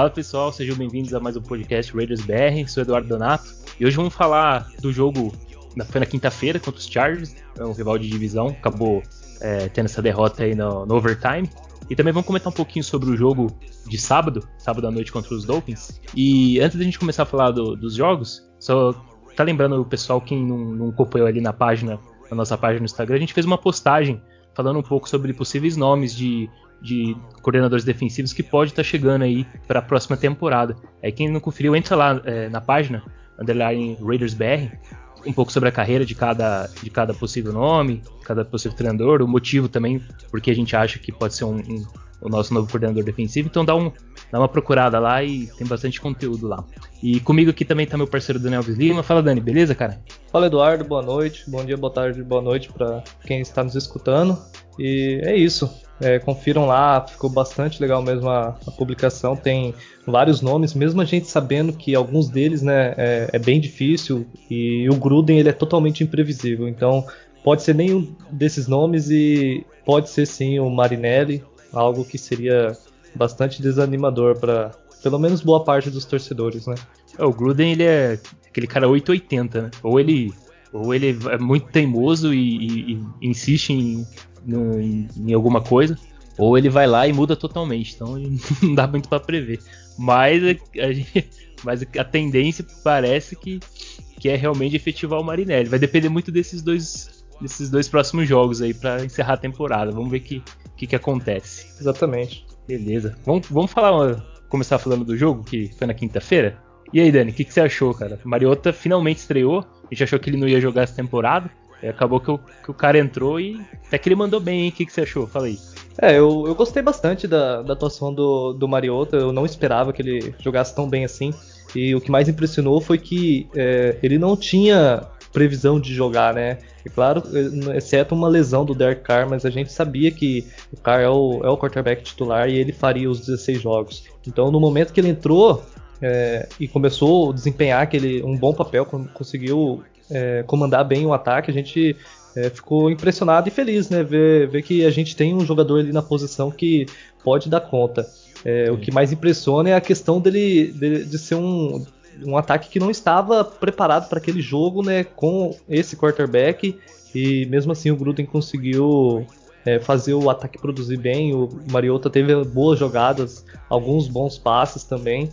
Fala pessoal, sejam bem-vindos a mais um podcast Raiders BR. Sou Eduardo Donato e hoje vamos falar do jogo na, foi na quinta-feira contra os Chargers, é um rival de divisão, acabou é, tendo essa derrota aí no, no, overtime. E também vamos comentar um pouquinho sobre o jogo de sábado, sábado à noite contra os Dolphins. E antes da gente começar a falar do, dos jogos, só tá lembrando o pessoal, quem não, não acompanhou ali na página, na nossa página no Instagram, a gente fez uma postagem falando um pouco sobre possíveis nomes de, de coordenadores defensivos que pode estar tá chegando aí para a próxima temporada. Aí quem não conferiu, entra lá é, na página, underline Raiders BR, um pouco sobre a carreira de cada, de cada possível nome, cada possível treinador, o motivo também, porque a gente acha que pode ser um, um o nosso novo coordenador defensivo. Então dá, um, dá uma procurada lá e tem bastante conteúdo lá. E comigo aqui também tá meu parceiro Daniel Lima. Fala Dani, beleza, cara? Fala Eduardo, boa noite, bom dia, boa tarde, boa noite para quem está nos escutando. E é isso. É, confiram lá, ficou bastante legal mesmo a, a, publicação. Tem vários nomes, mesmo a gente sabendo que alguns deles né, é, é, bem difícil e o Gruden ele é totalmente imprevisível. Então pode ser nenhum desses nomes e pode ser sim o Marinelli, algo que seria bastante desanimador para pelo menos boa parte dos torcedores, né? É, o Gruden ele é aquele cara 880, né? Ou ele ou ele é muito teimoso e, e, e insiste em, em, alguma coisa, ou ele vai lá e muda totalmente. Então não dá muito para prever. Mas a, a, mas a tendência parece que, que é realmente efetivar o Marinelli. Vai depender muito desses dois desses dois próximos jogos aí para encerrar a temporada. Vamos ver que que, que acontece. Exatamente. Beleza. Vamos, vamos falar, começar falando do jogo, que foi na quinta-feira. E aí, Dani, o que, que, você achou, cara? Mariota finalmente estreou. A gente achou que ele não ia jogar essa temporada. Acabou que o, que o cara entrou e até que ele mandou bem, hein? O que, que você achou? Fala aí. É, eu, eu gostei bastante da, da atuação do, do Mariota. Eu não esperava que ele jogasse tão bem assim. E o que mais impressionou foi que é, ele não tinha previsão de jogar, né? É claro, exceto uma lesão do Derek Carr, mas a gente sabia que o Carr é o, é o quarterback titular e ele faria os 16 jogos. Então, no momento que ele entrou é, e começou a desempenhar aquele, um bom papel, conseguiu é, comandar bem o ataque, a gente é, ficou impressionado e feliz, né? Ver, ver que a gente tem um jogador ali na posição que pode dar conta. É, o que mais impressiona é a questão dele, de, de ser um um ataque que não estava preparado para aquele jogo, né, com esse quarterback e mesmo assim o Gruden conseguiu é, fazer o ataque produzir bem. O Mariota teve boas jogadas, alguns bons passes também.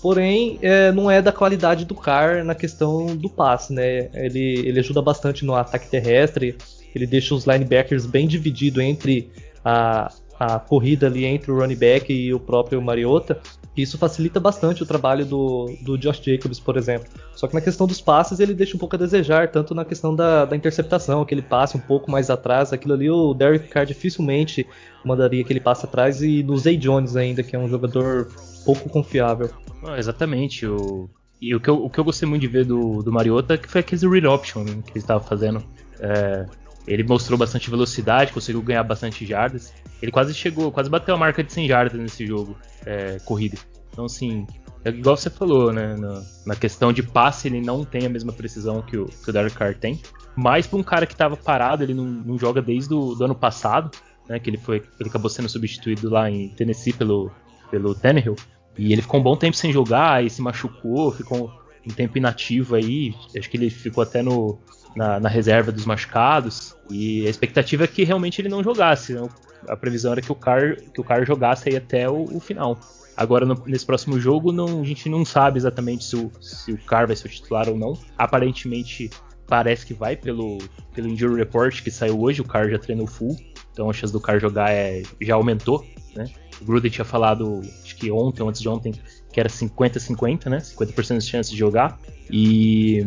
Porém, é, não é da qualidade do Carr na questão do passe, né? Ele, ele ajuda bastante no ataque terrestre, ele deixa os linebackers bem dividido entre a, a corrida ali entre o running back e o próprio Mariota. Isso facilita bastante o trabalho do, do Josh Jacobs, por exemplo. Só que na questão dos passes ele deixa um pouco a desejar, tanto na questão da, da interceptação, aquele passe um pouco mais atrás, aquilo ali o Derek Carr dificilmente mandaria aquele passe atrás, e no Zay Jones ainda, que é um jogador pouco confiável. Ah, exatamente, o, e o que, eu, o que eu gostei muito de ver do, do Mariota que foi aquele read option né, que ele estava fazendo. É, ele mostrou bastante velocidade, conseguiu ganhar bastante jardas. Ele quase chegou, quase bateu a marca de 100 jardas nesse jogo é, corrida. Então, assim, é igual você falou, né? Na, na, questão de passe, ele não tem a mesma precisão que o, que o Derek Carr tem. Mas para um cara que estava parado, ele não, não joga desde o ano passado, né? Que ele foi, ele acabou sendo substituído lá em Tennessee pelo, pelo Tannehill. E ele ficou um bom tempo sem jogar, e se machucou, ficou um tempo inativo aí. Acho que ele ficou até no, na, na, reserva dos machucados. E a expectativa é que realmente ele não jogasse. Né? A previsão era que o Carr, que o jogasse aí até o, o final. Agora, no, nesse próximo jogo, não, a gente não sabe exatamente se o, se o Carr vai ser o titular ou não. Aparentemente, parece que vai pelo, pelo Injury Report que saiu hoje. O Carr já treinou full. Então a chance do Carr jogar é, já aumentou. Né? O Gruden tinha falado, que ontem ou antes de ontem, que era 50-50, né? 50% de chance de jogar. E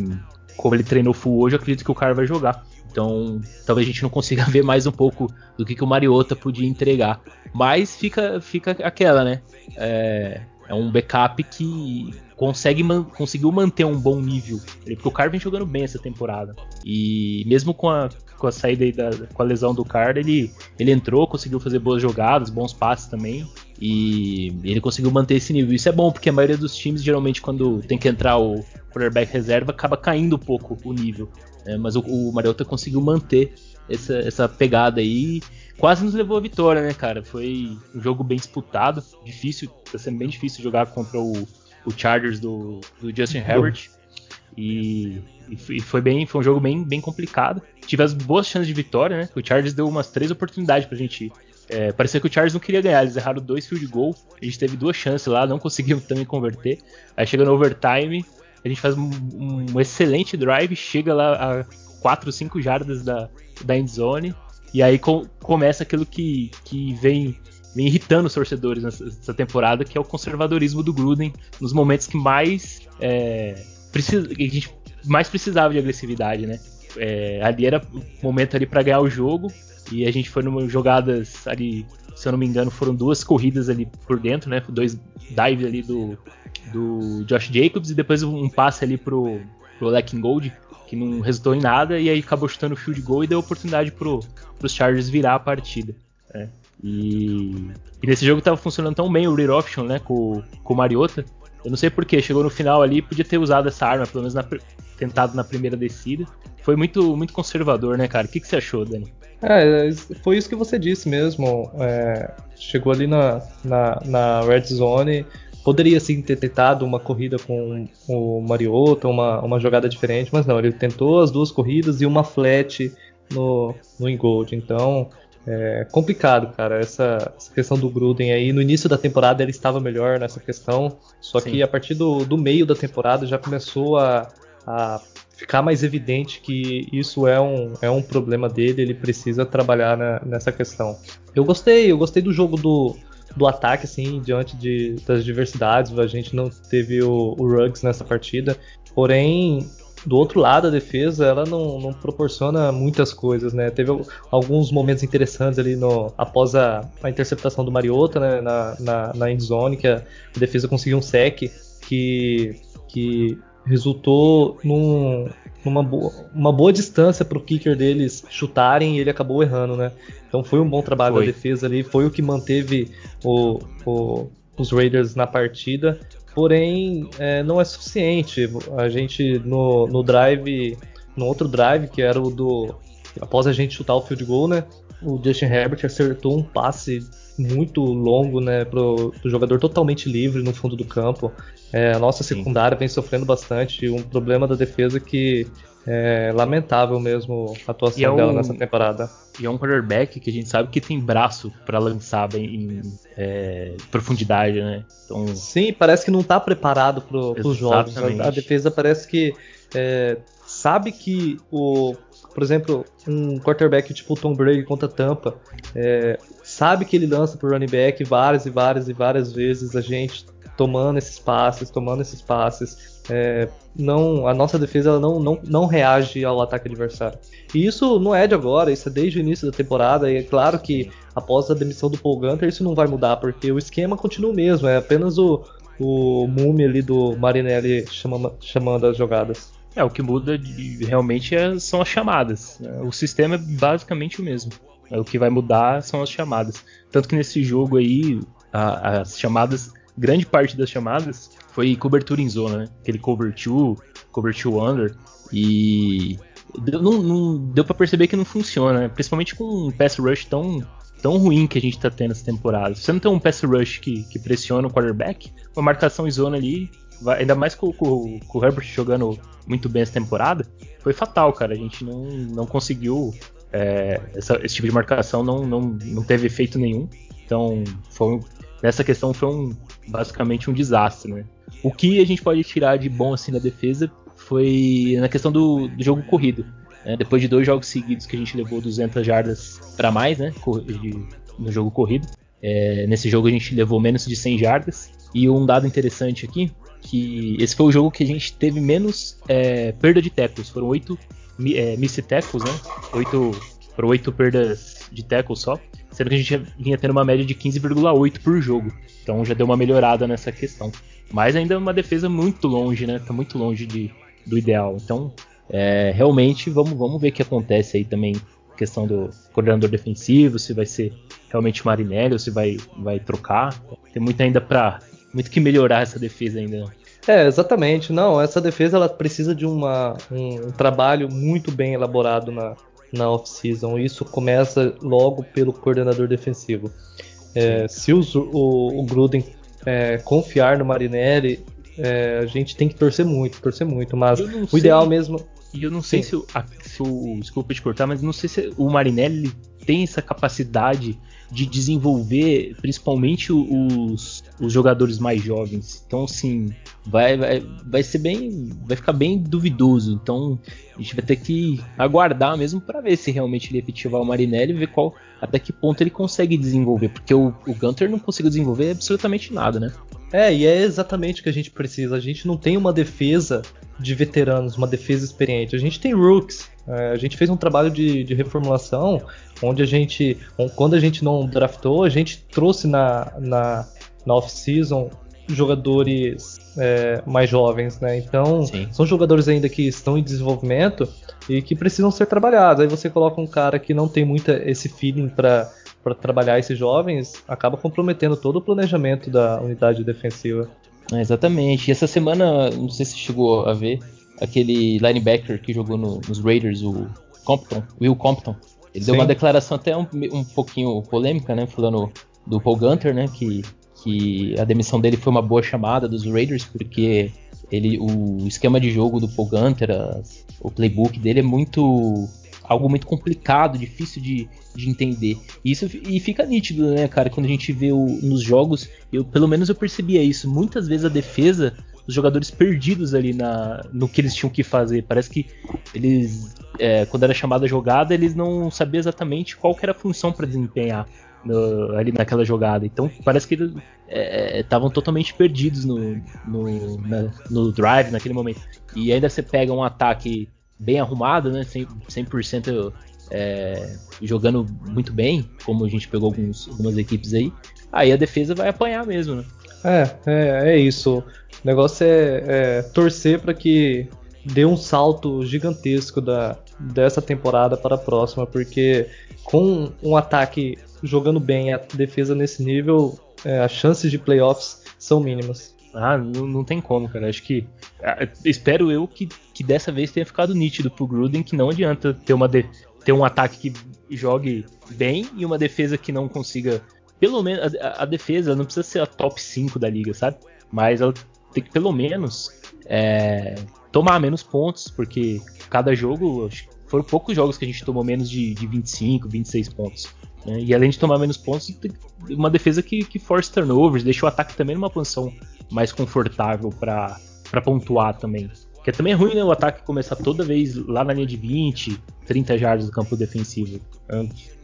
como ele treinou full hoje, eu acredito que o cara vai jogar. Então, talvez a gente não consiga ver mais um pouco do que, que o Mariota podia entregar. Mas fica, fica aquela, né? É, é um backup que consegue man conseguiu manter um bom nível. Porque o Carr vem jogando bem essa temporada. E mesmo com a, com a saída da, com a lesão do Carr, ele, ele entrou, conseguiu fazer boas jogadas, bons passes também. E ele conseguiu manter esse nível. Isso é bom, porque a maioria dos times, geralmente, quando tem que entrar o quarterback reserva, acaba caindo um pouco o nível. É, mas o, o Mariota conseguiu manter essa, essa pegada aí. Quase nos levou à vitória, né, cara? Foi um jogo bem disputado, difícil, tá sendo bem difícil jogar contra o, o Chargers do, do Justin Herbert. E, e, foi bem, foi um jogo bem, bem complicado. Tive as boas chances de vitória, né? O Chargers deu umas três oportunidades pra gente é, parecia que o Chargers não queria ganhar, eles erraram dois field goal. A gente teve duas chances lá, não conseguimos também converter. Aí chega no overtime, a gente faz um, um excelente drive, chega lá a 4, 5 jardas da, da end zone. E aí com, começa aquilo que, que vem, vem irritando os torcedores nessa, temporada, que é o conservadorismo do Gruden nos momentos que mais é, precisa, a gente mais precisava de agressividade, né? É, ali era o momento ali para ganhar o jogo e a gente foi numa jogadas ali, se eu não me engano, foram duas corridas ali por dentro, né? Dois dives ali do, do Josh Jacobs e depois um passe ali pro, pro Lacking Gold, que não resultou em nada, e aí acabou chutando o field goal e deu oportunidade pro, pros Chargers virar a partida. Né? E, e, nesse jogo tava funcionando tão bem o rear option, né, com, com o Mariota. Eu não sei porquê, chegou no final ali, podia ter usado essa arma, pelo menos na, tentado na primeira descida. Foi muito, muito conservador, né, cara? O que, que você achou, Dani? É, foi isso que você disse mesmo. É, chegou ali na, na, na Red Zone, poderia sim ter tentado uma corrida com o Mariota, uma, uma jogada diferente, mas não, ele tentou as duas corridas e uma flat no, no Ingold. Então, é complicado, cara, essa, essa, questão do Gruden aí. No início da temporada ele estava melhor nessa questão, só sim. que a partir do, do meio da temporada já começou a, a ficar mais evidente que isso é um, é um problema dele, ele precisa trabalhar na, nessa questão. Eu gostei, eu gostei do jogo do, do ataque, assim, diante de, das diversidades. A gente não teve o, o Ruggs nessa partida, porém, do outro lado, a defesa ela não, não proporciona muitas coisas, né? Teve alguns momentos interessantes ali no, após a, a interceptação do Mariota né, na, na, na endzone, que a defesa conseguiu um sec que, que resultou num, numa boa, uma boa distância para o kicker deles chutarem e ele acabou errando, né? Então foi um bom trabalho foi. da defesa ali, foi o que manteve o, o, os Raiders na partida. Porém, é, não é suficiente. A gente no, no drive, no outro drive que era o do após a gente chutar o field goal, né? O Justin Herbert acertou um passe muito longo, né, pro, pro jogador totalmente livre no fundo do campo. É, a nossa secundária Sim. vem sofrendo bastante. Um problema da defesa que é lamentável mesmo a atuação é um, dela nessa temporada. E é um quarterback que a gente sabe que tem braço para lançar bem em é, profundidade, né? Então... Sim, parece que não tá preparado para os jogos. A, a, defesa parece que é, sabe que o por exemplo, um quarterback tipo Tom Brady contra Tampa, é, sabe que ele lança pro running back várias e várias e várias vezes, a gente tomando esses passes, tomando esses passes. É, não, a nossa defesa não, não, não reage ao ataque adversário. E isso não é de agora, isso é desde o início da temporada. E é claro que após a demissão do Paul Gunter isso não vai mudar, porque o esquema continua o mesmo, é apenas o, o ali do Marinelli chamando, chamando as jogadas. É, o que muda de, realmente é, são as chamadas. Né? O sistema é basicamente o mesmo. É, o que vai mudar são as chamadas. Tanto que nesse jogo aí, a, as chamadas, grande parte das chamadas foi cobertura em zona, né? Aquele cover 2, cover 2 under. E não, não deu para perceber que não funciona, né? principalmente com um pass rush tão, tão ruim que a gente tá tendo essa temporada. Se você não tem um pass rush que, que pressiona o quarterback, uma marcação em zona ali ainda mais com, com, com, o Herbert jogando muito bem essa temporada, foi fatal, cara. A gente não, não conseguiu. É, essa, esse tipo de marcação não, não, não teve efeito nenhum. Então, foi, nessa questão foi um, basicamente um desastre, né? O que a gente pode tirar de bom assim na defesa foi na questão do, do jogo corrido. Né? Depois de dois jogos seguidos que a gente levou 200 jardas para mais, né? no jogo corrido. É, nesse jogo a gente levou menos de 100 jardas. E um dado interessante aqui que esse foi o jogo que a gente teve menos é, perda de tackles. Foram oito é, miss tackles, né? Oito, foram oito perdas de tackles só. Sendo que a gente vinha tendo uma média de 15,8 por jogo. Então já deu uma melhorada nessa questão. Mas ainda é uma defesa muito longe, né? Tá muito longe de, do ideal. Então, é, realmente, vamos, vamos ver o que acontece aí também. Questão do coordenador defensivo, se vai ser realmente Marinelli ou se vai, vai trocar. Tem muito ainda para muito que melhorar essa defesa ainda. É, exatamente. Não, essa defesa ela precisa de uma, um, um trabalho muito bem elaborado na, na off-season. Isso começa logo pelo coordenador defensivo. É, se o, o, o Gruden é, confiar no Marinelli, é, a gente tem que torcer muito, torcer muito. Mas o sei, ideal mesmo. E eu não sei se o, se o. Desculpa te cortar, mas não sei se o Marinelli tem essa capacidade de desenvolver principalmente os, os jogadores mais jovens. Então, assim, vai, vai, vai ser bem. Vai ficar bem duvidoso. Então, a gente vai ter que aguardar mesmo para ver se realmente ele efetivar o Marinelli e ver qual, até que ponto ele consegue desenvolver. Porque o, o Gunter não conseguiu desenvolver absolutamente nada, né? É, e é exatamente o que a gente precisa. A gente não tem uma defesa de veteranos, uma defesa experiente. A gente tem rooks. É, a gente fez um trabalho de, de, reformulação onde a gente, quando a gente não draftou, a gente trouxe na, na, na off-season jogadores é, mais jovens, né? Então, Sim. são jogadores ainda que estão em desenvolvimento e que precisam ser trabalhados. Aí você coloca um cara que não tem muito esse feeling para para trabalhar esses jovens, acaba comprometendo todo o planejamento da unidade defensiva. É, exatamente. E essa semana, não sei se chegou a ver, aquele linebacker que jogou no, nos Raiders, o Compton, Will Compton. Ele Sim. deu uma declaração até um, um pouquinho polêmica, né? Falando do Paul Gunter, né? Que, que a demissão dele foi uma boa chamada dos Raiders, porque ele, o esquema de jogo do Paul Gunter, a, o playbook dele é muito algo muito complicado, difícil de, de entender. E isso e fica nítido, né, cara, quando a gente vê o, nos jogos, eu pelo menos eu percebia isso. Muitas vezes a defesa, os jogadores perdidos ali na, no que eles tinham que fazer. Parece que eles, é, quando era chamada jogada, eles não sabiam exatamente qual era a função para desempenhar. No, ali naquela jogada. Então parece que eles estavam é, totalmente perdidos no, no, na, no drive naquele momento. E ainda você pega um ataque bem arrumado, né? 100%, 100% é, jogando muito bem, como a gente pegou alguns, algumas equipes aí, aí a defesa vai apanhar mesmo, né? É, é, é isso. O negócio é, é torcer para que dê um salto gigantesco da, dessa temporada para a próxima, porque com um ataque jogando bem a defesa nesse nível, é, as chances de playoffs são mínimas. Ah, não, não tem como, cara. Acho que. Ah, espero eu que, que dessa vez tenha ficado nítido pro Gruden que não adianta ter, uma de, ter um ataque que jogue bem e uma defesa que não consiga. Pelo menos. A, a defesa não precisa ser a top 5 da liga, sabe? Mas ela tem que pelo menos é, tomar menos pontos, porque cada jogo. Foram poucos jogos que a gente tomou menos de, de 25, 26 pontos. Né? E além de tomar menos pontos, uma defesa que, que force turnovers, deixa o ataque também numa posição mais confortável para pontuar também. Porque também é ruim, né? O ataque começar toda vez lá na linha de 20, 30 jardas do campo defensivo.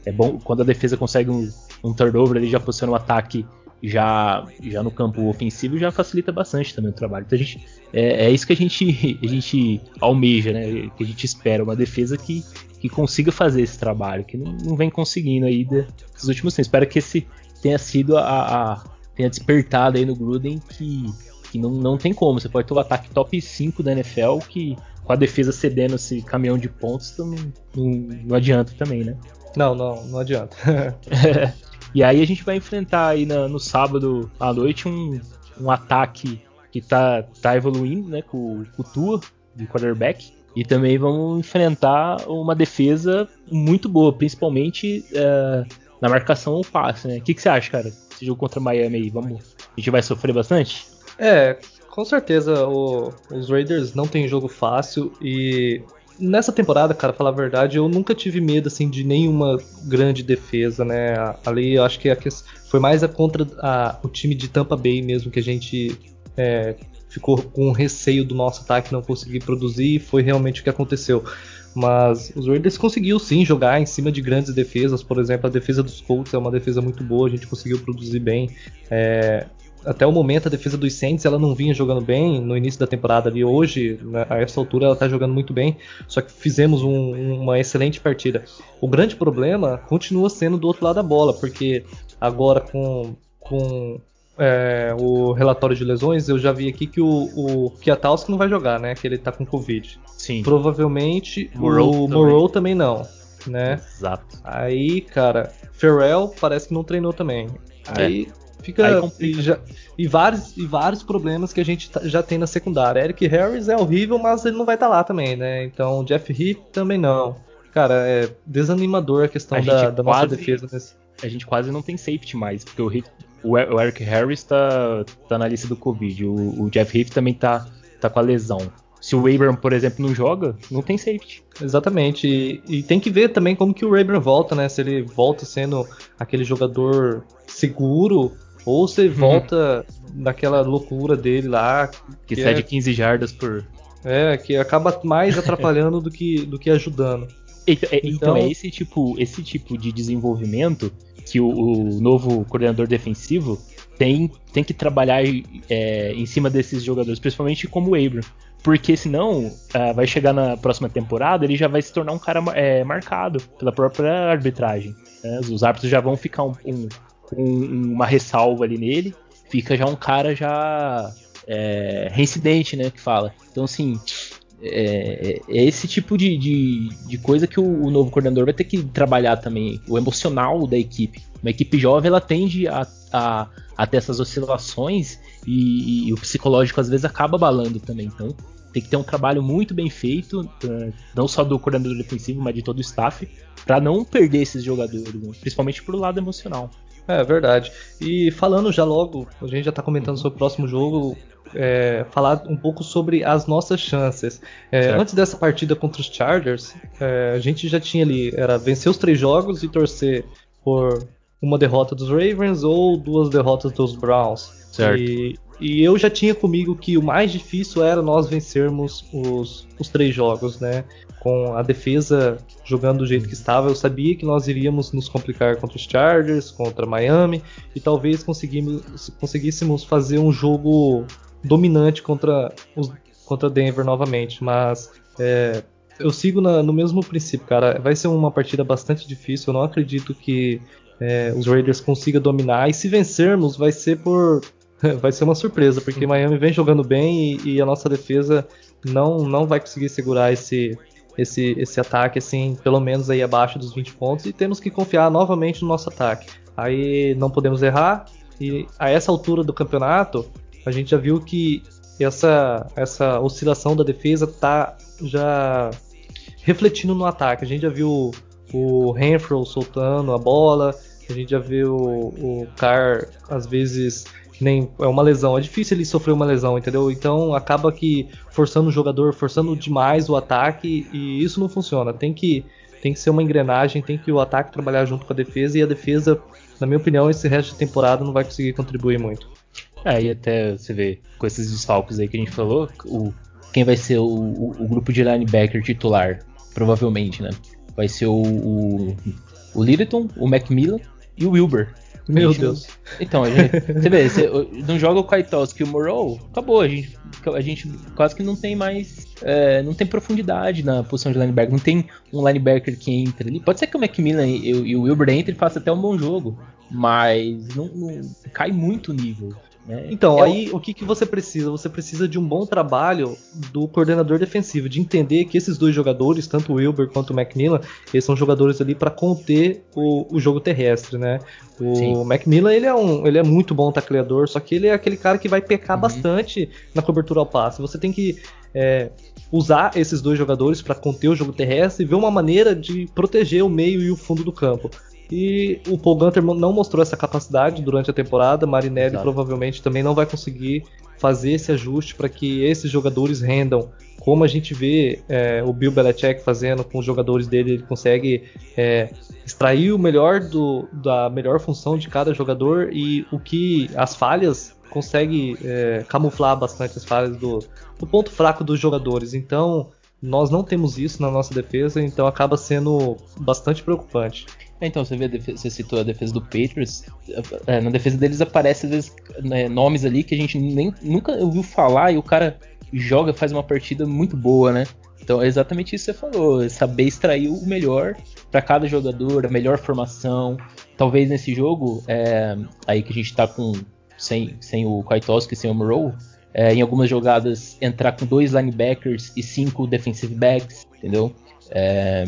É bom quando a defesa consegue um, um turnover, ele já posiciona o ataque já, já no campo ofensivo já facilita bastante também o trabalho. Então a gente, é, é, isso que a gente, a gente almeja, né? Que a gente espera, uma defesa que, que consiga fazer esse trabalho, que não, não vem conseguindo aí desses últimos tempos. Espero que esse tenha sido a, a tenha despertado aí no Gruden que, que não, não tem como. Você pode ter o ataque top 5 da NFL que com a defesa cedendo esse caminhão de pontos então não, não, não adianta também, né? Não, não, não adianta. e aí a gente vai enfrentar aí na, no sábado à noite um, um ataque que tá, tá evoluindo, né, com, com o Tua de quarterback. E também vamos enfrentar uma defesa muito boa, principalmente uh, na marcação ou passe, né? O que, que você acha, cara? esse jogo contra Miami aí, vamos, a gente vai sofrer bastante? É, com certeza o, os Raiders não tem jogo fácil e nessa temporada, cara, falar a verdade, eu nunca tive medo assim de nenhuma grande defesa, né? Ali eu acho que foi mais a contra a, o time de Tampa Bay mesmo que a gente é, ficou com receio do nosso ataque não conseguir produzir e foi realmente o que aconteceu. Mas os Raiders conseguiu sim jogar em cima de grandes defesas, por exemplo, a defesa dos Colts é uma defesa muito boa, a gente conseguiu produzir bem. É, até o momento a defesa dos Saints ela não vinha jogando bem no início da temporada ali. Hoje, né, a essa altura, ela está jogando muito bem. Só que fizemos um, uma excelente partida. O grande problema continua sendo do outro lado da bola, porque agora com, com é, o relatório de lesões, eu já vi aqui que o, o Kiatowski não vai jogar, né? Que ele tá com Covid. Sim. Provavelmente Morrow o Morrow também não, né? Exato. Aí, cara, Ferrell parece que não treinou também. É. Aí fica Aí e, já, e, vários, e vários problemas que a gente tá, já tem na secundária. Eric Harris é horrível, mas ele não vai estar tá lá também, né? Então Jeff Heath também não. cara, é desanimador a questão a da, da quase, nossa defesa. Nesse... A gente quase não tem safety mais, porque o, o, o Eric Harris tá, tá na lista do Covid, o, o Jeff Heath também tá, tá com a lesão. Se o Abram, por exemplo, não joga, não tem safety. Exatamente. E, e, tem que ver também como que o Abram volta, né? Se ele volta sendo aquele jogador seguro ou ele uhum. volta naquela loucura dele lá. Que, que cede é, 15 jardas por. É, que acaba mais atrapalhando do, que, do que ajudando. Então, é, então, é esse tipo, esse tipo de desenvolvimento que o, o novo coordenador defensivo tem, tem que trabalhar é, em cima desses jogadores, principalmente como o Abram. Porque senão uh, vai chegar na próxima temporada, ele já vai se tornar um cara é, marcado pela própria arbitragem. Né? Os árbitros já vão ficar um, um, um, uma ressalva ali nele, fica já um cara já é, reincidente, né? Que fala. Então, assim, é, é, esse tipo de, de, de coisa que o, o, novo coordenador vai ter que trabalhar também, o emocional da equipe. Uma equipe jovem ela tende a, a, a ter essas oscilações e, e, o psicológico às vezes acaba balando também. Então tem que ter um trabalho muito bem feito, não só do coordenador defensivo, mas de todo o staff, para não perder esses jogadores, né? principalmente pro lado emocional. É verdade. E falando já logo, a gente já está comentando sobre o próximo jogo, é, falar um pouco sobre as nossas chances. É, antes dessa partida contra os Chargers, é, a gente já tinha ali, era vencer os três jogos e torcer por uma derrota dos Ravens ou duas derrotas dos Browns. Certo. E, e eu já tinha comigo que o mais difícil era nós vencermos os, os três jogos, né? Com a defesa jogando do jeito que estava, eu sabia que nós iríamos nos complicar contra os Chargers, contra Miami, e talvez conseguíssemos fazer um jogo dominante contra, os, contra Denver novamente, mas é, eu sigo na, no mesmo princípio, cara. Vai ser uma partida bastante difícil. Eu não acredito que é, os Raiders consigam dominar. E se vencermos, vai ser por. vai ser uma surpresa, porque Miami vem jogando bem e, e, a nossa defesa não, não vai conseguir segurar esse, esse, esse ataque, assim, pelo menos aí abaixo dos 20 pontos. E temos que confiar novamente no nosso ataque. Aí não podemos errar. E a essa altura do campeonato, a gente já viu que essa, essa oscilação da defesa tá já refletindo no ataque. A gente já viu o Renfro soltando a bola, a gente já viu o, o Carr às vezes nem é uma lesão, é difícil ele sofrer uma lesão, entendeu? Então acaba que forçando o jogador, forçando demais o ataque e isso não funciona. Tem que tem que ser uma engrenagem, tem que o ataque trabalhar junto com a defesa e a defesa, na minha opinião, esse resto de temporada não vai conseguir contribuir muito. É, e até você vê, com esses desfalques aí que a gente falou, o, quem vai ser o, o, o grupo de linebacker titular, provavelmente, né? Vai ser o, o, o Littleton, o Macmillan e o Wilber. Meu Deus. Então, a gente, você vê, você não joga o Kaitovski e o Morrow, acabou. A gente, a gente quase que não tem mais. É, não tem profundidade na posição de linebacker. Não tem um linebacker que entra ali. Pode ser que o Macmillan e, e o Wilber entre e faça até um bom jogo. Mas não, não cai muito o nível. Né? Então, é aí o que, que você precisa? Você precisa de um bom trabalho do coordenador defensivo, de entender que esses dois jogadores, tanto o Wilber quanto o Macmillan, eles são jogadores ali para conter o, o, jogo terrestre, né? O Sim. Macmillan ele é, um, ele é muito bom tacleador, só que ele é aquele cara que vai pecar uhum. bastante na cobertura ao passe. Você tem que é, usar esses dois jogadores para conter o jogo terrestre e ver uma maneira de proteger o meio e o fundo do campo. E o Paul Gunter não mostrou essa capacidade durante a temporada. Marinelli Exato. provavelmente também não vai conseguir fazer esse ajuste para que esses jogadores rendam. Como a gente vê é, o Bill Belichick fazendo com os jogadores dele, ele consegue é, extrair o melhor do, da melhor função de cada jogador e o que as falhas consegue é, camuflar bastante as falhas do, do ponto fraco dos jogadores. Então nós não temos isso na nossa defesa, então acaba sendo bastante preocupante. É, então, você vê, defesa, você citou a defesa do Patriots. É, na defesa deles aparece às vezes né, nomes ali que a gente nem, nunca ouviu falar e o cara joga, faz uma partida muito boa, né? Então é exatamente isso que você falou, é saber extrair o melhor para cada jogador, a melhor formação. Talvez nesse jogo, é, aí que a gente tá com sem, sem o Kwiatkowski e sem o Moreau, é, em algumas jogadas entrar com dois linebackers e cinco defensive backs, entendeu? É,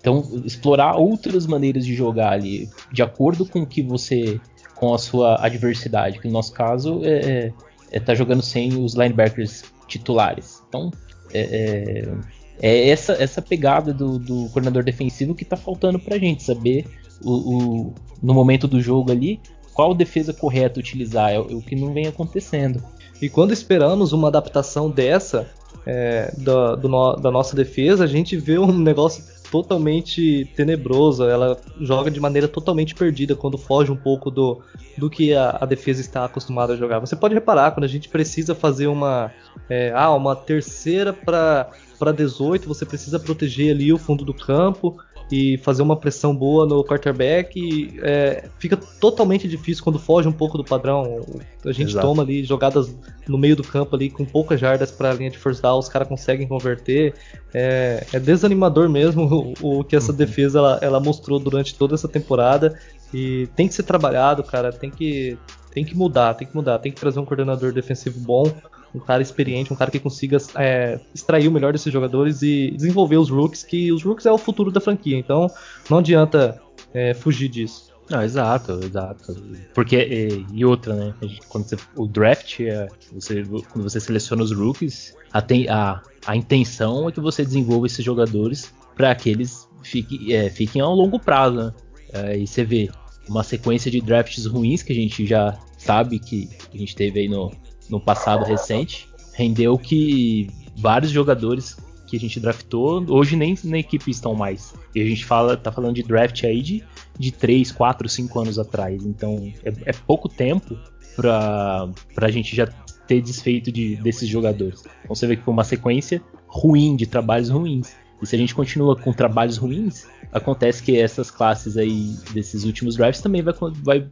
então, explorar outras maneiras de jogar ali, de acordo com o que você. com a sua adversidade, que no nosso caso é, é, é tá jogando sem os linebackers titulares. Então, é, é, é essa, essa pegada do, do coordenador defensivo que tá faltando pra gente, saber o, o, no momento do jogo ali qual defesa correta utilizar, é o, é que não vem acontecendo. E quando esperamos uma adaptação dessa é, da, do, da nossa defesa, a gente vê um negócio totalmente tenebroso. Ela joga de maneira totalmente perdida quando foge um pouco do, do que a, a defesa está acostumada a jogar. Você pode reparar quando a gente precisa fazer uma é, ah, uma terceira para para 18, você precisa proteger ali o fundo do campo e fazer uma pressão boa no quarterback. E, é, fica totalmente difícil quando foge um pouco do padrão. A gente Exato. toma ali jogadas no meio do campo ali com poucas jardas para a linha de first down, os caras conseguem converter. É, é, desanimador mesmo o, o que essa uhum. defesa ela, ela mostrou durante toda essa temporada e tem que ser trabalhado, cara. Tem que tem que mudar, tem que mudar, tem que trazer um coordenador defensivo bom, um cara experiente, um cara que consiga é, extrair o melhor desses jogadores e desenvolver os rookies, que os rookies é o futuro da franquia, então não adianta é, fugir disso. Não, exato, exato. Porque, e, e outra, né? Quando você, o draft, é, você, quando você seleciona os rookies, a, a, a intenção é que você desenvolva esses jogadores para que eles fiquem, é, fiquem a longo prazo, né? É, e você vê uma sequência de drafts ruins que a gente já sabe que a gente teve aí no, no passado recente, rendeu que vários jogadores que a gente draftou hoje nem na equipe estão mais. E a gente fala, tá falando de draft aí de, de 3, 4, 5 anos atrás. Então é, é pouco tempo para a gente já ter desfeito de, desses jogadores. Então você vê que foi uma sequência ruim de trabalhos ruins. E se a gente continua com trabalhos ruins, acontece que essas classes aí desses últimos drafts também vai, vai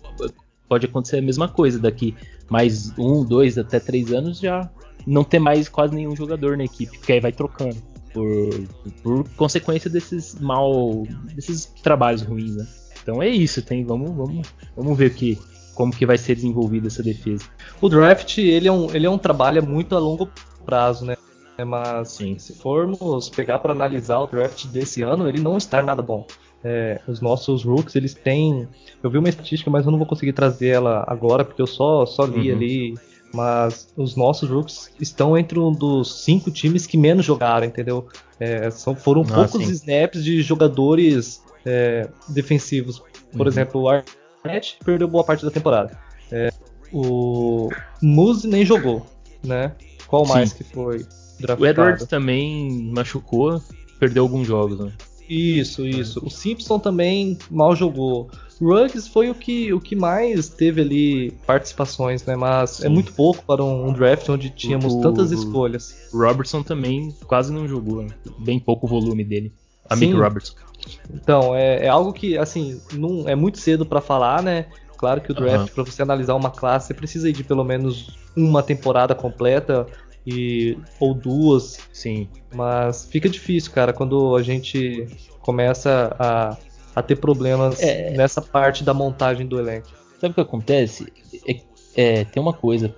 pode acontecer a mesma coisa daqui mais um, dois, até três anos já não ter mais quase nenhum jogador na equipe, porque aí vai trocando por, por consequência desses mal, desses trabalhos ruins, né? Então é isso, tem, vamos, vamos, vamos ver que como que vai ser desenvolvida essa defesa. O draft ele é um, ele é um trabalho muito a longo prazo, né? Mas Sim. se formos pegar para analisar o draft desse ano, ele não está nada bom. É, os nossos rooks, eles têm. Eu vi uma estatística, mas eu não vou conseguir trazer ela agora, porque eu só, só li uhum. ali. Mas os nossos rooks estão entre um dos cinco times que menos jogaram, entendeu? É, são, foram ah, poucos sim. snaps de jogadores é, defensivos. Por uhum. exemplo, o Arnett perdeu boa parte da temporada. É, o Muse nem jogou, né? Qual mais sim. que foi? Draftado. O Edwards também machucou, perdeu alguns jogos, né? Isso, isso. O Simpson também mal jogou. Ruggs foi o que, o que mais teve ali participações, né? Mas é Sim. é muito pouco para um, um draft onde tínhamos o, tantas escolhas. O Robertson também quase não jogou, né? bem pouco o volume dele. Amigo Robertson. Então, é, é, algo que, assim, não é muito cedo para falar, né? Claro que o draft, uhum. para você analisar uma classe, você precisa de pelo menos uma temporada completa e ou duas. Sim. Mas fica difícil, cara, quando a gente começa a, a ter problemas é... nessa parte da montagem do elenco. Sabe o que acontece? É, é, tem uma coisa.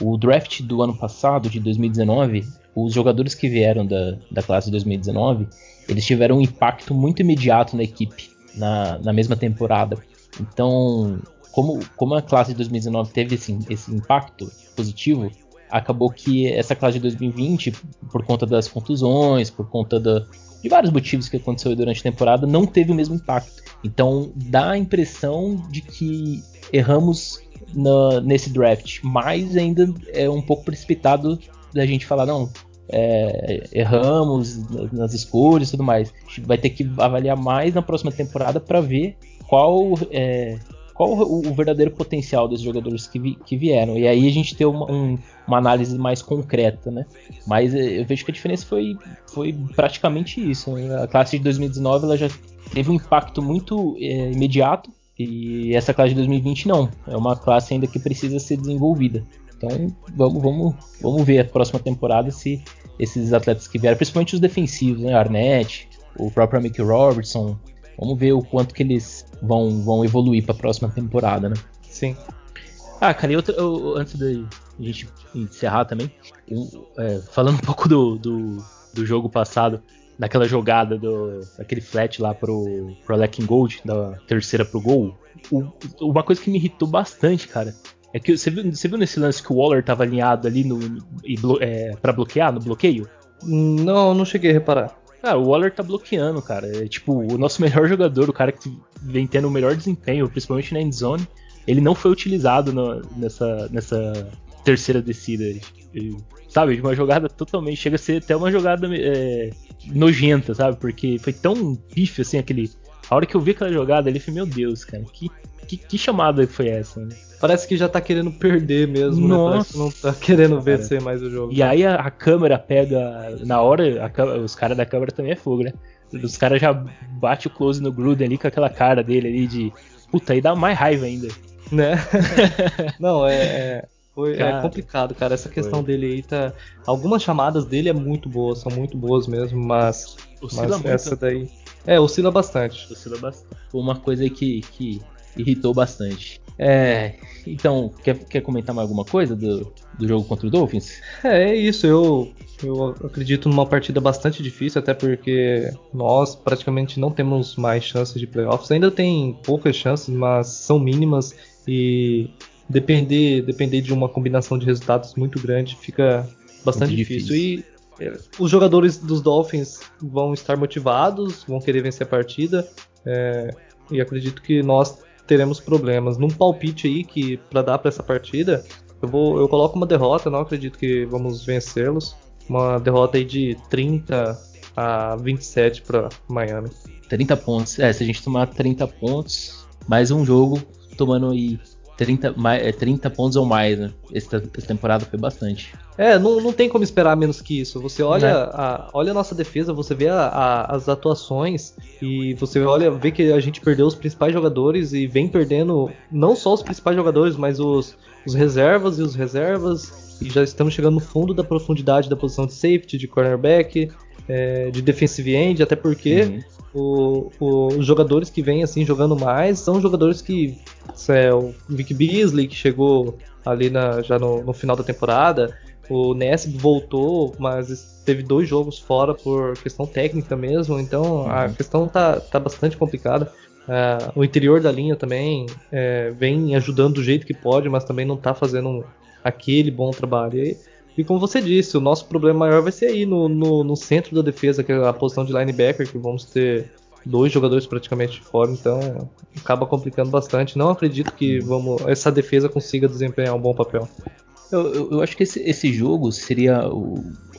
O draft do ano passado, de 2019, os jogadores que vieram da, da classe de 2019, eles tiveram um impacto muito imediato na equipe, na, na mesma temporada. Então, como, como a classe de 2019 teve esse, esse impacto positivo, acabou que essa classe de 2020, por conta das contusões, por conta da, de vários motivos que aconteceu durante a temporada, não teve o mesmo impacto. Então dá a impressão de que erramos na, nesse draft, mas ainda é um pouco precipitado da gente falar, não, é, erramos nas escolhas e tudo mais. A gente vai ter que avaliar mais na próxima temporada para ver qual é, qual o, o verdadeiro potencial dos jogadores que, vi, que vieram. E aí a gente tem uma, um, uma análise mais concreta, né? Mas eh, eu vejo que a diferença foi, foi praticamente isso. Né? A classe de 2019 ela já teve um impacto muito é, imediato e essa classe de 2020 não. É uma classe ainda que precisa ser desenvolvida. Então vamos, vamos, vamos ver a próxima temporada se esses atletas que vieram, principalmente os defensivos, né? Arnett, o próprio Mickey Robertson, Vamos ver o quanto que eles vão, vão evoluir para a próxima temporada, né? Sim. Ah, cara, e outra, eu, antes da gente encerrar também, eu, é, falando um pouco do, do, do, jogo passado, daquela jogada, do, daquele flat lá pro, pro Alec Gold, da terceira pro gol, o, uma coisa que me irritou bastante, cara, é que você viu, você viu nesse lance que o Waller tava alinhado ali no, e, é, para bloquear, no bloqueio? Não, não cheguei a reparar. Cara, o Waller tá bloqueando, cara. É tipo, o nosso melhor jogador, o cara que vem tendo o melhor desempenho, principalmente na endzone, ele não foi utilizado no, nessa, nessa terceira descida. Ele, sabe, de uma jogada totalmente. Chega a ser até uma jogada é, nojenta, sabe? Porque foi tão pífio assim aquele. A hora que eu vi aquela jogada ali, eu falei, meu Deus, cara, que, que, que chamada foi essa, né? Parece que já tá querendo perder mesmo, Nossa. né? Parece que não tá querendo vencer mais o jogo. E aí a, a câmera pega. Na hora, a os caras da câmera também é fogo, né? Os caras já bate o close no Gruden ali com aquela cara dele ali de. Puta, aí dá mais raiva ainda. né? não, é, é, foi- é Cara, complicado, cara. Essa questão foi. dele aí tá. Algumas chamadas dele é muito boas, são muito boas mesmo, mas, Oscila mas muito. essa daí. É, oscila bastante. Oscila bastante. Uma coisa aí que, que irritou bastante. É. Então, quer, quer comentar mais alguma coisa do, do jogo contra o Dolphins? É, é isso, eu, eu acredito numa partida bastante difícil, até porque nós praticamente não temos mais chances de playoffs. Ainda tem poucas chances, mas são mínimas e depender, depender de uma combinação de resultados muito grande fica bastante Muito difícil. E é, os jogadores dos Dolphins vão estar motivados, vão querer vencer a partida. é, e acredito que nós teremos problemas. Num palpite aí que para dar para essa partida, eu vou, eu coloco uma derrota, não acredito que vamos vencê-los. Uma derrota aí de 30 a 27 para Miami. 30 pontos. É, se a gente tomar 30 pontos, mais um jogo tomando aí 30, mais, é, 30 pontos ou mais, né? Essa, essa temporada foi bastante. É, não, não tem como esperar menos que isso. Você olha, Né? a, olha a nossa defesa, você vê a- a- as atuações e você olha, vê que a gente perdeu os principais jogadores e vem perdendo não só os principais jogadores, mas os, os reservas e os reservas. E já estamos chegando no fundo da profundidade da posição de safety, de cornerback, é, de defensive end, até porque Uhum. O- o- os jogadores que vêm assim jogando mais são jogadores que é, o Vic Beasley que chegou ali na- já no, no final da temporada. O Ness voltou mas teve dois jogos fora por questão técnica mesmo. Então a Uhum. questão tá, tá bastante complicada. Ah, o interior da linha também é, vem ajudando do jeito que pode mas também não tá fazendo um- aquele bom trabalho. E, e como você disse, o nosso problema maior vai ser aí no, no, no centro da defesa, que é a posição de linebacker, que vamos ter dois jogadores praticamente fora, então acaba complicando bastante. Não acredito que vamos, essa defesa consiga desempenhar um bom papel. Eu, eu- eu acho que esse, esse jogo seria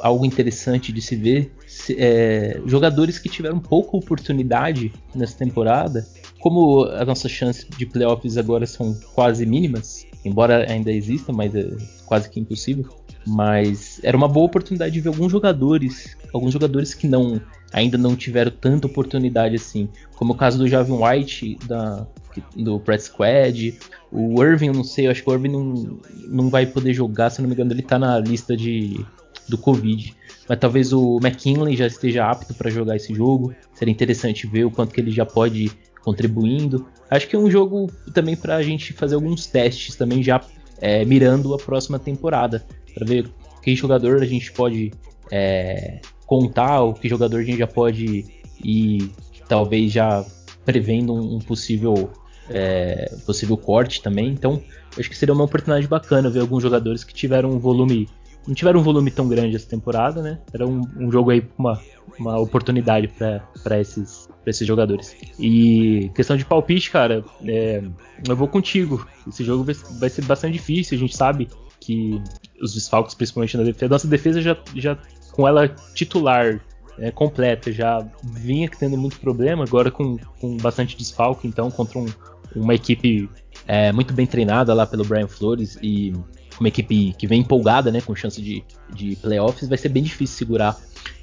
algo interessante de se ver. se- é, jogadores que tiveram pouca oportunidade nessa temporada, como as nossas chances de playoffs agora são quase mínimas, embora ainda exista, mas é quase que impossível. Mas era uma boa oportunidade de ver alguns jogadores, alguns jogadores que não ainda não tiveram tanta oportunidade assim, como o caso do Javin White da, do Press Squad, o Irving, eu não sei, eu acho que o Irving não, não vai poder jogar, se não me engano, ele tá na lista de do Covid. Mas talvez o McKinley já esteja apto para jogar esse jogo. Seria interessante ver o quanto que ele já pode contribuindo. Acho que é um jogo também para a gente fazer alguns testes também já é, mirando a próxima temporada para ver que jogador a gente pode é, contar, ou que jogador a gente já pode ir talvez já prevendo um, possível é, possível corte também. Então, acho que seria uma oportunidade bacana ver alguns jogadores que tiveram um volume. Não tiveram um volume tão grande essa temporada, né? Era um, um jogo aí, uma, uma oportunidade para esses, pra esses jogadores. E questão de palpite, cara, é, eu vou contigo. Esse jogo vai, vai ser bastante difícil. A gente sabe que os desfalques, principalmente na defesa, nossa defesa já, já com ela titular é, completa, já vinha tendo muito problema, agora com, com bastante desfalque, então, contra um, uma equipe é, muito bem treinada lá pelo Brian Flores e uma equipe que vem empolgada, né, com chance de, de playoffs, vai ser bem difícil segurar.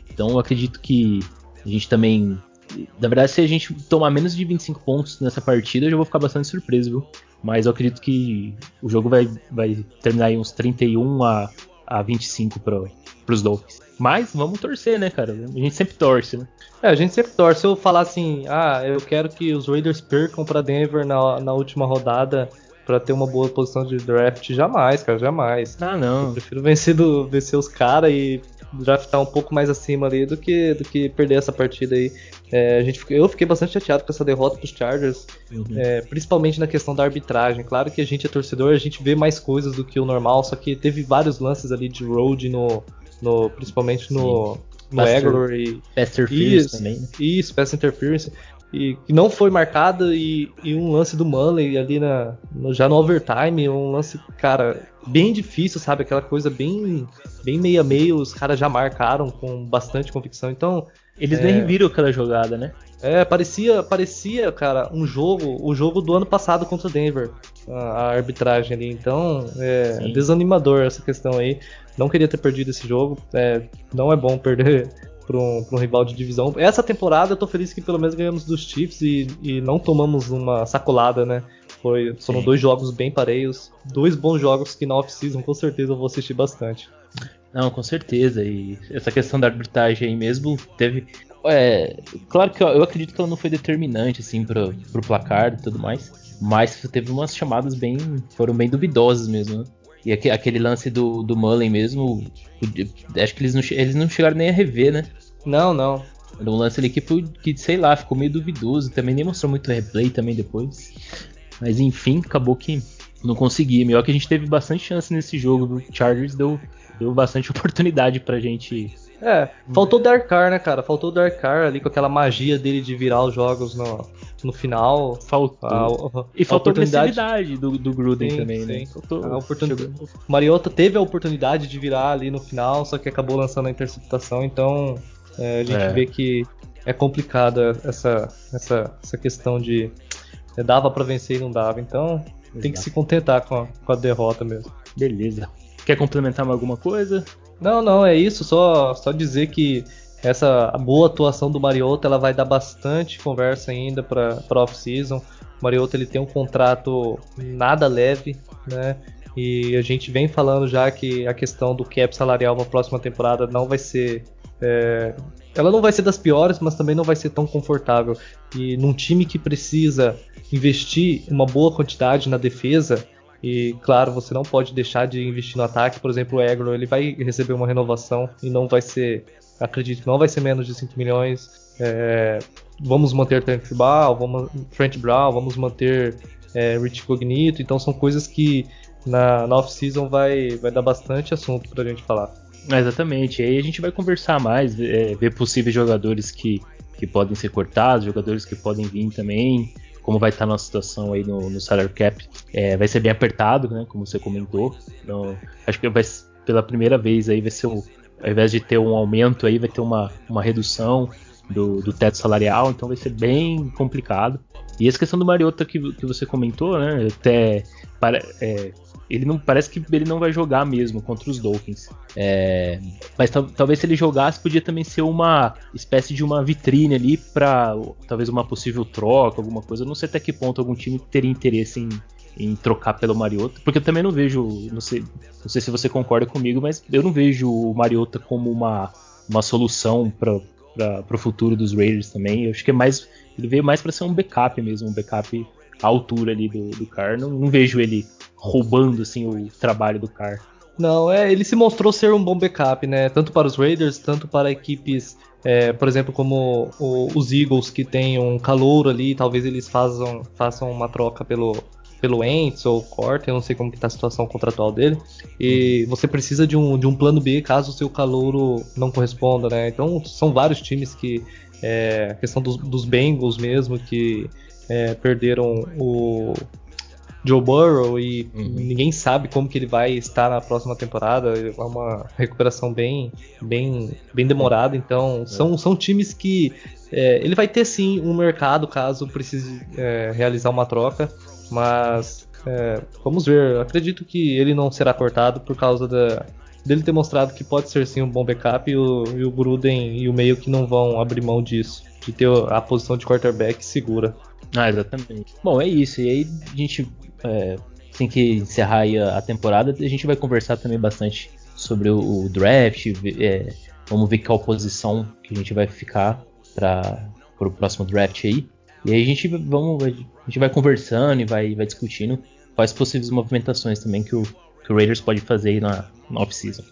Então eu acredito que a gente também. Na verdade, se a gente tomar menos de 25 pontos nessa partida, eu já vou ficar bastante surpreso, viu? Mas eu acredito que o jogo vai, vai terminar em uns 31 a, a 25 para os Dolphins. Mas vamos torcer, né, cara? A gente sempre torce, né? É, a gente sempre torce. Se eu falar assim, ah, eu quero que os Raiders percam para Denver na, na última rodada para ter uma boa posição de draft, jamais, cara, jamais. Ah, Eu não. prefiro vencer, do, vencer os caras e draftar um pouco mais acima ali do que, do que perder essa partida aí. É, a gente, eu fiquei bastante chateado com essa derrota dos Chargers, é, principalmente na questão da arbitragem. Claro que a gente é torcedor, a gente vê mais coisas do que o normal, só que teve vários lances ali de road no, no, principalmente no, no Aguilar e. Pass Interference também. Né? Isso, Pass Interference. E que não foi marcado e, e, um lance do Manley ali na, no, já no overtime, um lance, cara, bem difícil, sabe? Aquela coisa bem, bem meia meio, os caras já marcaram com bastante convicção. Então. Eles é, nem viram aquela jogada, né? É, parecia, parecia, cara, um jogo, o jogo do ano passado contra o Denver, a, a arbitragem ali. Então, é Sim. desanimador essa questão aí. Não queria ter perdido esse jogo. É, não é bom perder para um, um, rival de divisão. Essa temporada eu tô feliz que pelo menos ganhamos dos Chiefs e, e não tomamos uma sacolada, né? Foi, foram Sim. dois jogos bem pareios, dois bons jogos que na off-season com certeza eu vou assistir bastante. Não, com certeza. E essa questão da arbitragem aí mesmo teve. É, claro que eu, eu acredito que ela não foi determinante assim para o placar e tudo mais, mas teve umas chamadas bem, foram bem duvidosas mesmo. Né? E aquele lance do, do Mullen mesmo, acho que eles não, eles não chegaram nem a rever, né? Não, não. Era um lance ali que, que, sei lá, ficou meio duvidoso. Também nem mostrou muito replay também depois. Mas enfim, acabou que não consegui. Melhor que a gente teve bastante chance nesse jogo. O Chargers deu, deu bastante oportunidade pra gente é, faltou o Darkar, né, cara? Faltou o Darkar ali com aquela magia dele de virar os jogos no, no final. Faltou. A, a, e faltou a oportunidade do, do Gruden sim, também, né? sim. né? Faltou. A oportunidade. Mariota teve a oportunidade de virar ali no final, só que acabou lançando a interceptação, então é, a gente é. vê que é complicada essa, essa, essa questão de é, dava para vencer e não dava. Então Exato. tem que se contentar com a, com a derrota mesmo. Beleza. Quer complementar alguma coisa? Não, não, é isso. Só, só dizer que essa boa atuação do Mariota ela vai dar bastante conversa ainda para off-season. O Mariota ele tem um contrato nada leve, né? E a gente vem falando já que a questão do cap salarial para a próxima temporada não vai ser. É, ela não vai ser das piores, mas também não vai ser tão confortável. E num time que precisa investir uma boa quantidade na defesa, e claro, você não pode deixar de investir no ataque. Por exemplo, o Egro ele vai receber uma renovação e não vai ser, acredito que não vai ser menos de 5 milhões. É, vamos manter Trent Brown, vamos, Trent Brown, vamos manter é, Rich Cognito. Então são coisas que na, na off-season vai, vai dar bastante assunto pra gente falar. Exatamente, aí a gente vai conversar mais, é, ver possíveis jogadores que, que podem ser cortados, jogadores que podem vir também, como vai estar a nossa situação aí no, no salary cap, é, vai ser bem apertado, né? Como você comentou. Então, acho que vai, pela primeira vez aí vai ser o, ao invés de ter um aumento aí, vai ter uma, uma redução do, do teto salarial, então vai ser bem complicado. E essa questão do Mariota que, que você comentou, né? Até para, é, ele não parece que ele não vai jogar mesmo contra os Dolphins. É, mas talvez se ele jogasse podia também ser uma espécie de uma vitrine ali para talvez uma possível troca, alguma coisa. Eu não sei até que ponto algum time teria interesse em, em trocar pelo Mariota, porque eu também não vejo, não sei, não sei se você concorda comigo, mas eu não vejo o Mariota como uma, uma solução para para o futuro dos Raiders também. Eu acho que é mais ele veio mais para ser um backup mesmo, um backup à altura ali do, do Carr. Não, não vejo ele roubando assim o trabalho do Carr. Não, é, ele se mostrou ser um bom backup, né? Tanto para os Raiders, tanto para equipes, é, por exemplo, como o, os Eagles, que tem um calor ali, talvez eles façam, façam uma troca pelo, pelo Ents ou Corte, eu não sei como que tá a situação contratual dele. E você precisa de um, de um plano B caso o seu calouro não corresponda, né? Então são vários times que. É, a questão dos, dos Bengals mesmo, que é, perderam o, Joe Burrow e uhum. ninguém sabe como que ele vai estar na próxima temporada. É uma recuperação bem, bem, bem demorada. Então é. são, são times que é, ele vai ter sim um mercado caso precise é, realizar uma troca, mas é, vamos ver. Acredito que ele não será cortado por causa da, dele ter mostrado que pode ser sim um bom backup e o, e o Gruden e o meio que não vão abrir mão disso, de ter a posição de quarterback segura. Ah, exatamente. Bom, é isso. E aí a gente é, que encerrar a, a, temporada, a gente vai conversar também bastante sobre o, o draft. É, vamos ver qual posição que a gente vai ficar para o próximo draft aí. E aí a gente, vamos, a gente vai conversando e vai, vai discutindo quais possíveis movimentações também que o, que o Raiders pode fazer aí na, na off-season.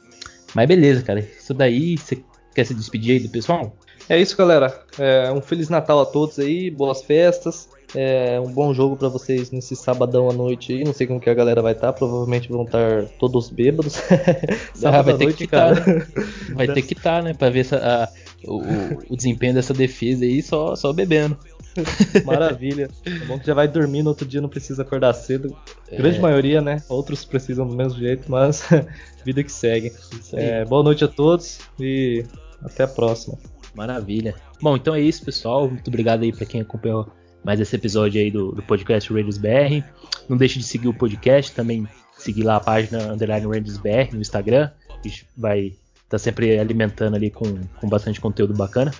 Mas beleza, cara. Isso daí, você quer se despedir aí do pessoal? É isso, galera. É, um Feliz Natal a todos aí, boas festas. É um bom jogo para vocês nesse sabadão à noite aí. Não sei como que a galera vai estar. Tá. Provavelmente vão estar todos bêbados. ah, vai ter noite, que estar. Tá, né? Vai ter que estar, tá, né? Pra ver essa, a, o, o, desempenho dessa defesa aí só, só bebendo. Maravilha. É bom que já vai dormir no outro dia, não precisa acordar cedo. Grande é. maioria, né? Outros precisam do mesmo jeito, mas vida que segue. É, boa noite a todos e até a próxima. Maravilha. Bom, então é isso, pessoal. Muito obrigado aí para quem acompanhou mais esse episódio aí do, do podcast Raiders BR. Não deixe de seguir o podcast, também seguir lá a página Underline Raiders BR no Instagram. A gente vai estar tá sempre alimentando ali com, com bastante conteúdo bacana.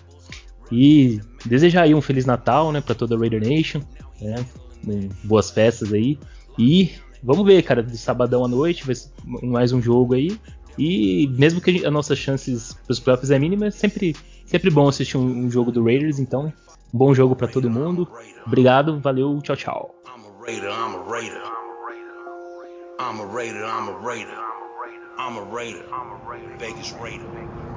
E desejar aí um Feliz Natal, né, para toda a Raider Nation, né, boas festas aí. E vamos ver, cara, de sabadão à noite, mais um jogo aí. E mesmo que as nossas chances para os playoffs é mínima, é sempre, sempre bom assistir um, um jogo do Raiders, então um bom jogo para todo mundo. Obrigado, valeu, tchau, tchau. I'm a Raider, I'm a Raider. I'm a Raider. Vegas Raider.